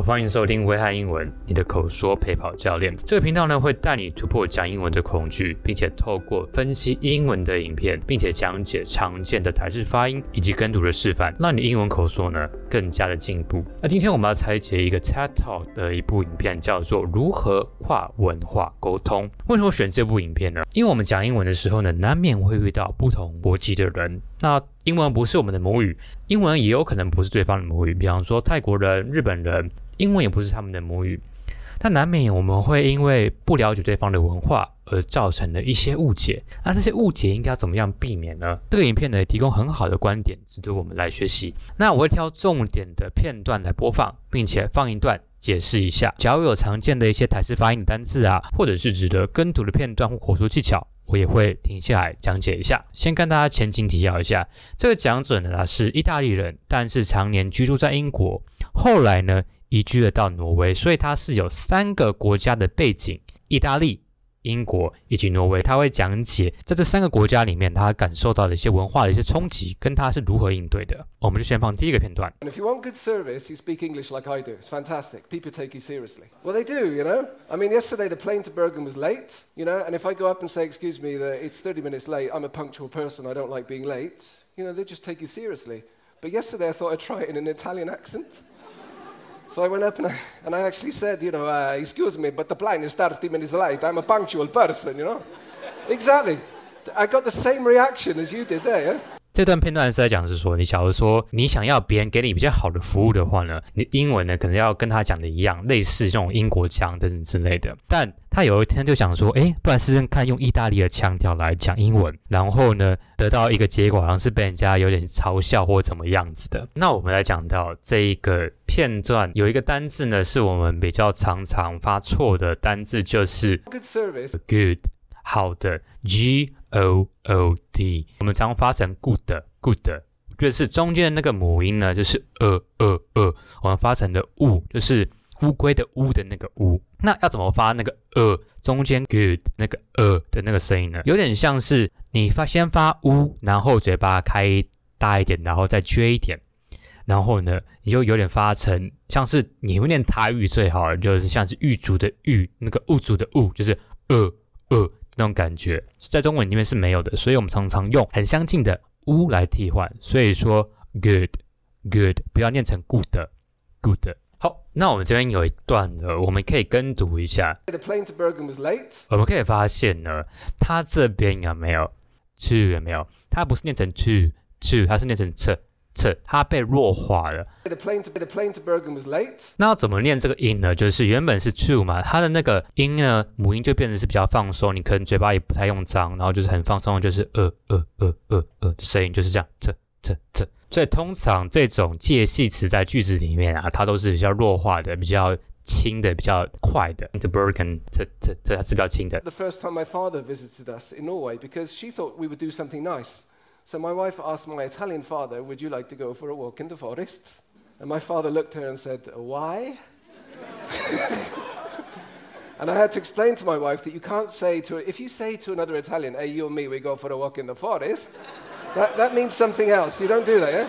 欢迎收听危害英文，你的口说陪跑教练。这个频道呢，会带你突破讲英文的恐惧，并且透过分析英文的影片，并且讲解常见的台式发音以及跟读的示范，让你英文口说呢更加的进步。那今天我们要拆解一个 TED Talk 的一部影片，叫做《如何跨文化沟通》。为什么选这部影片呢？因为我们讲英文的时候呢，难免会遇到不同国籍的人。那英文不是我们的母语，英文也有可能不是对方的母语，比方说泰国人、日本人。英文也不是他们的母语，但难免我们会因为不了解对方的文化而造成了一些误解。那这些误解应该怎么样避免呢？这个影片呢，提供很好的观点，值得我们来学习。那我会挑重点的片段来播放，并且放一段解释一下。假如有常见的一些台式发音的单字啊，或者是值得跟读的片段或口说技巧，我也会停下来讲解一下。先跟大家前情提要一下，这个讲者呢，是意大利人，但是常年居住在英国，后来呢，移居了到挪威，所以他是有三个国家的背景：意大利、英国以及挪威。他会讲解在这三个国家里面，他感受到的一些文化的一些冲击，跟他是如何应对的。我们就先放第一个片段。And if you want good service, you speak English like I do. It's fantastic. People take you seriously. Well, they do, you know. I mean, yesterday the plane to Bergen was late, you know. And if I go up and say, "Excuse me, the, it's 30 minutes late. I'm a punctual person. I don't like being late." You know, they just take you seriously. But yesterday I thought I'd try it in an Italian accent. So I went up and I, and I actually said, you know, uh, excuse me, but the plane is 30 minutes late. I'm a punctual person, you know. Exactly. I got the same reaction as you did there. 这段片段是在讲，是说你假如说你想要别人给你比较好的服务的话呢，你英文呢可能要跟他讲的一样，类似这种英国腔等等之类的。但他有一天就想说，诶，不然试试看用意大利的腔调来讲英文，然后呢得到一个结果，好像是被人家有点嘲笑或怎么样子的。那我们来讲到这一个片段，有一个单字呢是我们比较常常发错的单字，就是 Good service. Good，好的，G。O O D，我们常发成 good good，就是中间的那个母音呢，就是呃呃呃，我们发成的乌，就是乌龟的乌的那个乌。那要怎么发那个呃中间 good 那个呃的那个声音呢？有点像是你发先发乌，然后嘴巴开大一点，然后再撅一点，然后呢，你就有点发成像是你会念台语最好，就是像是玉竹的玉，那个物主的物，就是呃呃。那种感觉在中文里面是没有的，所以我们常常用很相近的“乌”来替换。所以说 “good good” 不要念成 “good good”。好，那我们这边有一段呢，我们可以跟读一下。The plane to Bergen was late. 我们可以发现呢，它这边有没有 “to” 有没有？它不是念成 “to to”，它是念成 “t”。它被弱化了。那要怎么念这个音呢？就是原本是 to 嘛，它的那个音呢，母音就变成是比较放松，你可能嘴巴也不太用张，然后就是很放松，就是呃呃呃呃呃的声音就是这样，这这这。所以通常这种介系词在句子里面啊，它都是比较弱化的，比较轻的，比较快的。The Bergen 这这这它是比较轻的。The first time my father visited us in Norway because she thought we would do something nice. So my wife asked my Italian father, Would you like to go for a walk in the forest? And my father looked at her and said, Why? and I had to explain to my wife that you can't say to, if you say to another Italian, Hey, you and me, we go for a walk in the forest, that, that means something else. You don't do that, yeah?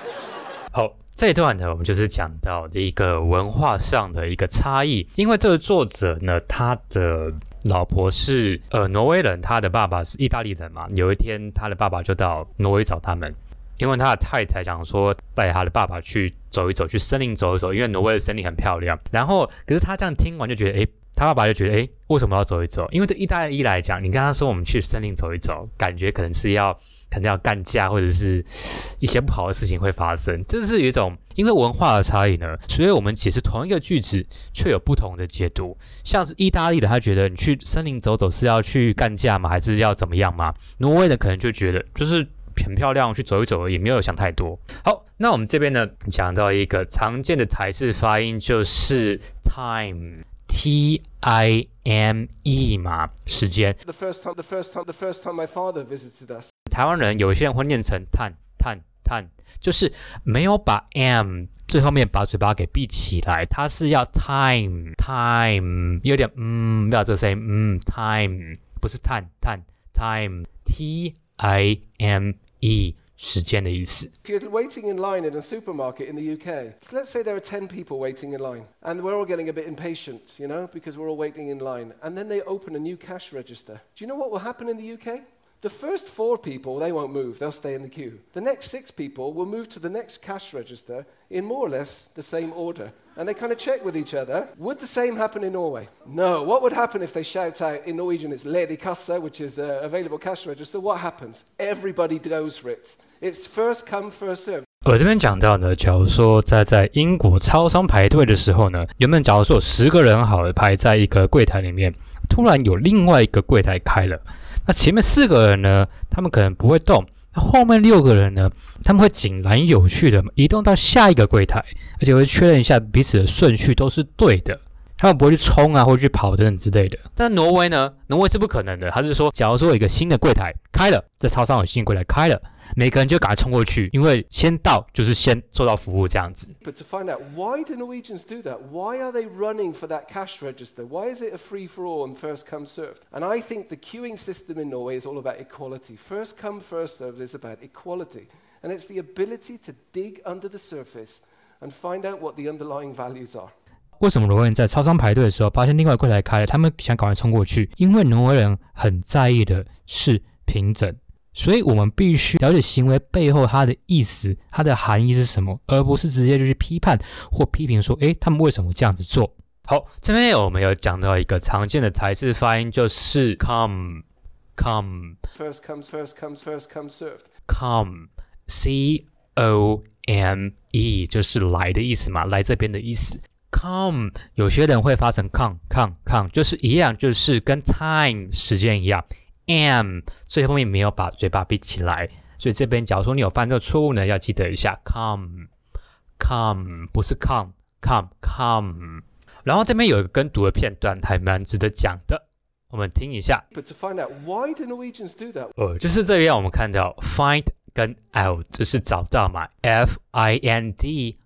好，这一段呢，我们就是讲到的一个文化上的一个差异，因为这个作者呢，他的。 老婆是呃挪威人，他的爸爸是意大利人嘛。有一天，他的爸爸就到挪威找他们，因为他的太太想说带他的爸爸去走一走，去森林走一走，因为挪威的森林很漂亮。然后，可是他这样听完就觉得，诶，他爸爸就觉得，诶，为什么要走一走？因为对意大利来讲，你跟他说我们去森林走一走，感觉可能是要。可能要干架，或者是一些不好的事情会发生，这是有一种因为文化的差异呢，所以我们解释同一个句子却有不同的解读。像是意大利的，他觉得你去森林走走是要去干架吗？还是要怎么样吗？挪威的可能就觉得就是很漂亮，去走一走而已，没有想太多。好，那我们这边呢讲到一个常见的台式发音就是 time。T I M E 嘛，时间。The first time, the first time, the first time my father visited us. 台湾人有些人会念成碳碳碳，就是没有把 M 最后面把嘴巴给闭起来，它是要 time time，有点嗯，不要这个声音，嗯，time 不是碳碳 time T I M E。时间的意思。If you're waiting in line in a supermarket in the UK, let's say there are 10 people waiting in line, and we're all getting a bit impatient, you know, because we're all waiting in line. And then they open a new cash register. Do you know what will happen in the UK? The first four people, they won't move, they'll stay in the queue. The next six people will move to the next cash register in more or less the same order. And they kind of check with each other. Would the same happen in Norway? No. What would happen if they shout out in Norwegian, it's ledig kasse, which is uh, available cash register? What happens? Everybody goes for it. It's first come, first serve. 我这边讲到呢，假如说在在英国超商排队的时候呢，原本假如说有十个人好了排在一个柜台里面，突然有另外一个柜台开了。 那前面四个人呢，他们可能不会动；那后面六个人呢，他们会井然有序的移动到下一个柜台，而且会确认一下彼此的顺序都是对的。他们不会去冲啊，或者去跑等等之类的。但挪威呢？挪威是不可能的。他是说，假如说有一个新的柜台开了，在超商有新的柜台开了，每个人就赶快冲过去，因为先到就是先做到服务这样子。But to find out why do Norwegians do that? Why are they running for that cash register? Why is it a free for all and first come served? And I think the queuing system in Norway is all about equality. First come, first served is about equality. And it's the ability to dig under the surface and find out what the underlying values are. 为什么挪威人在超商排队的时候，发现另外柜台开了，他们想赶快冲过去？因为挪威人很在意的是平整，所以我们必须了解行为背后它的意思，它的含义是什么，而不是直接就去批判或批评说，诶，他们为什么这样子做？好，这边我们有讲到一个常见的台式发音，就是 come come first comes first comes first comes served come c o m e 就是来的意思嘛，来这边的意思。come，有些人会发成 come come come，就是一样，就是跟 time 时间一样。am 最后面没有把嘴巴闭起来，所以这边假如说你有犯这个错误呢，要记得一下 come come 不是 come come come。然后这边有一个跟读的片段，还蛮值得讲的，我们听一下。But to find out why do Norwegians do that？呃，就是这边我们看到 find 跟 out，这是找到嘛，f i n d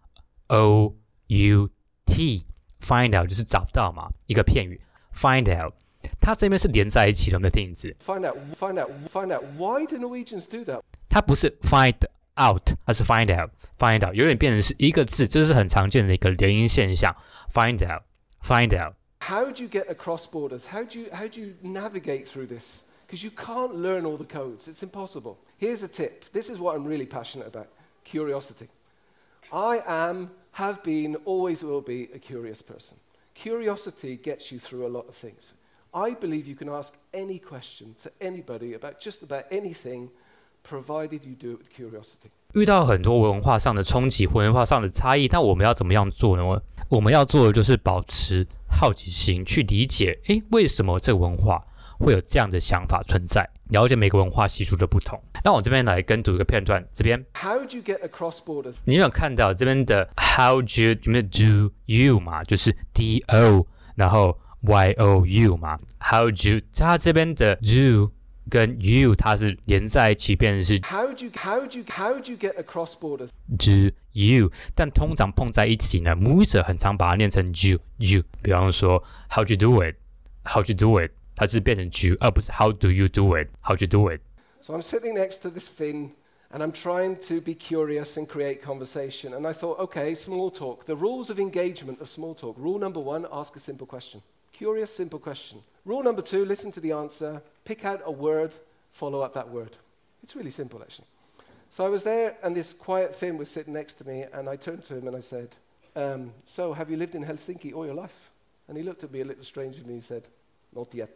o u。T find out 就是找到嘛，一个片语 find out，它这边是连在一起的，我们听一次。Find out, find out, find out. Why do Norwegians do that？它不是 find out，它是 find out，find out 有点变成是一个字，这是很常见的一个连音现象。Find out, find out. How do you get across borders? How do you how do you navigate through this? Because you can't learn all the codes. It's impossible. Here's a tip. This is what I'm really passionate about. Curiosity. I am have been, always will be a curious person. Curiosity gets you through a lot of things. I believe you can ask any question to anybody about just about anything, provided you do it with curiosity. 遇到很多文化上的冲击，文化上的差异，那我们要怎么样做呢？我们要做的就是保持好奇心，去理解，诶，为什么这个文化会有这样的想法存在？ 了解每个文化习俗的不同。那我这边来跟读一个片段，这边。How do you get across borders？你有没有看到这边的 How do you do you 嘛？就是 D O，然后 Y O U 嘛？How do you？它这边的 do 跟 you 它是连在一起，变成是 How do you How do you How do you get across borders？Do you？但通常碰在一起呢，母语者很常把它念成 you you。比方说 How do you do it？How do you do it？它是变成 you，而不是 How do you do it？How do you do it？So I'm sitting next to this Finn and I'm trying to be curious and create conversation. And I thought, okay, small talk. The rules of engagement of small talk. Rule number one, ask a simple question. Curious, simple question. Rule number two, listen to the answer, pick out a word, follow up that word. It's really simple, actually. So I was there, and this quiet Finn was sitting next to me, and I turned to him and I said, um, So, have you lived in Helsinki all your life? And he looked at me a little strangely and he said, Not yet.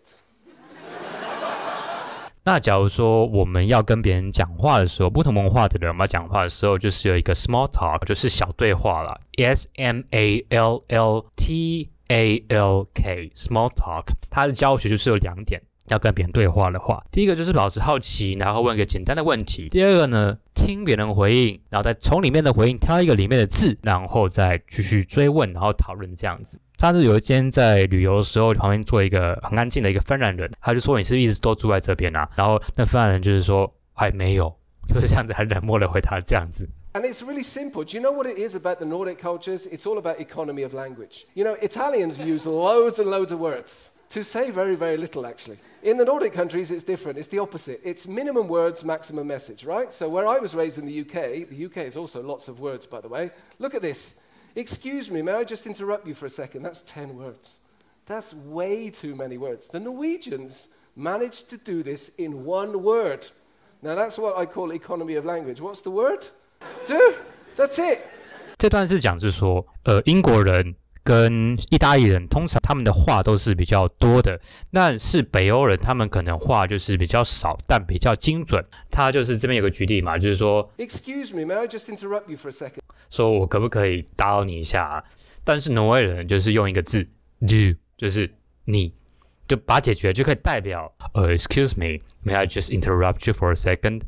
那假如说我们要跟别人讲话的时候，不同文化的人，嘛讲话的时候，就是有一个 small talk，就是小对话了。S M A L L T A L K，small talk，它的教学就是有两点，要跟别人对话的话，第一个就是保持好奇，然后问一个简单的问题；第二个呢，听别人回应，然后再从里面的回应挑一个里面的字，然后再继续追问，然后讨论这样子。他是有一天在旅游的时候，旁边坐一个很安静的一个芬兰人，他就说：“你是不是一直都住在这边啊？”然后那芬兰人就是说：“还没有，就是这样子，很冷漠的回答这样子。” And it's really simple. Do you know what it is about the Nordic cultures? It's all about economy of language. You know, Italians use loads and loads of words. To say very, very little, actually. In the Nordic countries, it's different. It's the opposite. It's minimum words, maximum message, right? So, where I was raised in the UK, the UK is also lots of words, by the way. Look at this. Excuse me, may I just interrupt you for a second? That's 10 words. That's way too many words. The Norwegians managed to do this in one word. Now, that's what I call economy of language. What's the word? Do. That's it. 这段是讲，就是说，呃，英国人 跟意大利人通常他们的话都是比较多的，但是北欧人他们可能话就是比较少，但比较精准。他就是这边有个举例嘛，就是说，Excuse me, may I just interrupt you for a second？说我可不可以打扰你一下啊？但是挪威人就是用一个字，you，就是你，就把它解决，就可以代表，呃，Excuse me, may I just interrupt you for a second？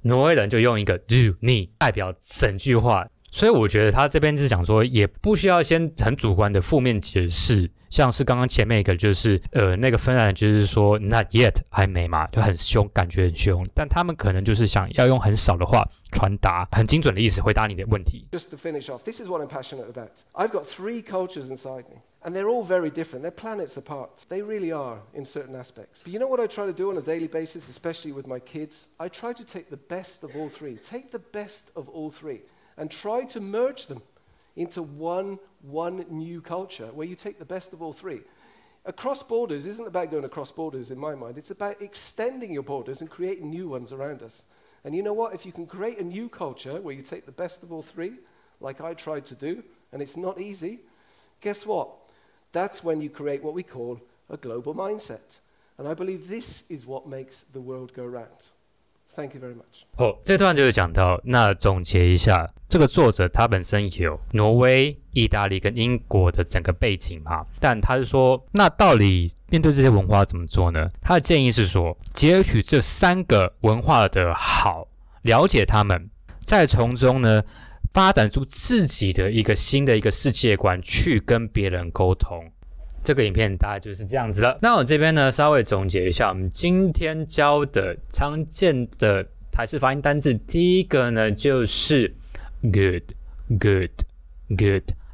挪威人就用一个 you，你，代表整句话。所以我觉得他这边是讲说，也不需要先很主观的负面解释，像是刚刚前面一个就是，呃，那个芬兰人就是说 not yet 还没嘛，就很凶，感觉很凶，但他们可能就是想要用很少的话传达很精准的意思回答你的问题。Just to finish off, this is what I'm passionate about. I've got three cultures inside me, and they're all very different. They're planets apart. They really are in certain aspects. But you know what I try to do on a daily basis, especially with my kids? I try to take the best of all three. Take the best of all three. and try to merge them into one, one new culture where you take the best of all three. Across borders isn't about going across borders in my mind, it's about extending your borders and creating new ones around us. And you know what? If you can create a new culture where you take the best of all three, like I tried to do, and it's not easy, guess what? That's when you create what we call a global mindset. And I believe this is what makes the world go round. Thank you very much. 哦，这段就是讲到，那总结一下，这个作者他本身有挪威、意大利跟英国的整个背景嘛，但他是说，那到底面对这些文化怎么做呢？他的建议是说，截取这三个文化的好，了解他们，再从中呢发展出自己的一个新的一个世界观，去跟别人沟通。这个影片大概就是这样子了。那我这边呢，稍微总结一下，我们今天教的常见的台式发音单字，第一个呢就是 good，good，good，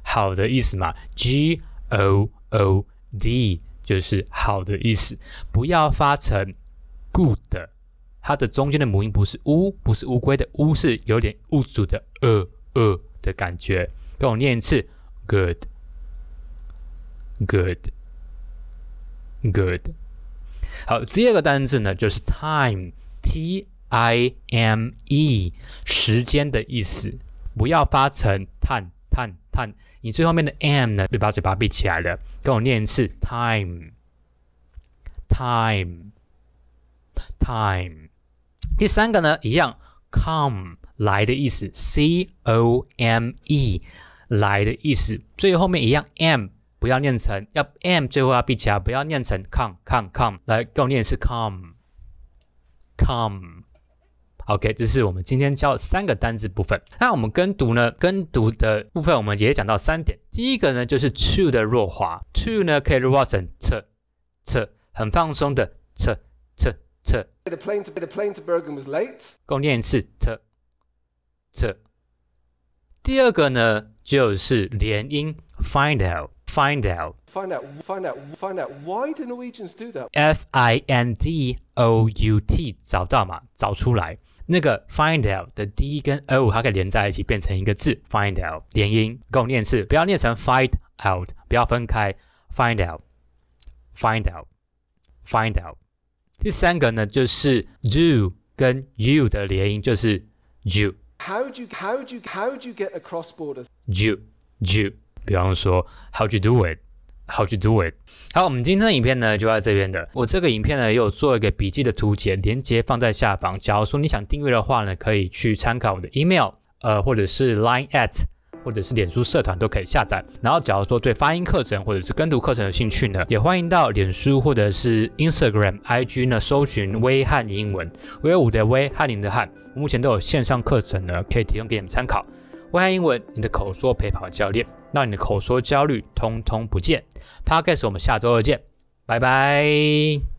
好的意思嘛，G O O D 就是好的意思，不要发成 good，它的中间的母音不是乌，不是乌龟的乌，是有点物主的呃呃的感觉。跟我念一次，good。Good, good。好，第二个单字呢，就是 time，T I M E，时间的意思。不要发成叹叹叹，你最后面的 m 呢，就把嘴巴闭起来了。跟我念一次，time，time，time。第三个呢，一样，come 来的意思，C O M E 来的意思。最后面一样，m。不要念成要 m，最后要闭起来，不要念成 come come come。来，跟我念一次 come come。OK，这是我们今天教的三个单字部分。那我们跟读呢？跟读的部分我们也讲到三点。第一个呢，就是 to 的弱化，to 呢可以弱化成 t t，很放松的 t t t。The plane to the plane to Bergen was late。跟我念一次 t t。第二个呢，就是连音 find out。Find out. Find out. Find out. Find out. Why do Norwegians do that? F I N D O U T 找到嘛？找出来。那个 find out 的 D 跟 O 它可以连在一起变成一个字。Find out 连音，跟我念一次，不要念成 find out，不要分开。Find out. Find out. Find out. 第三个呢，就是 do 跟 you 的连音，就是 you。How do you how do you how do you get across borders? You you。 比方说，How to do it？How to do it？好，我们今天的影片呢就在这边的。我这个影片呢也有做一个笔记的图解，连接放在下方。假如说你想订阅的话呢，可以去参考我的 email，呃，或者是 Line at，或者是脸书社团都可以下载。然后，假如说对发音课程或者是跟读课程有兴趣呢，也欢迎到脸书或者是 Instagram、IG 呢搜寻威汉英文，威武的威，汉林的汉。目前都有线上课程呢，可以提供给你们参考。威汉英文，你的口说陪跑教练。让你的口说焦虑通通不见。Podcast，我们下周二见，拜拜。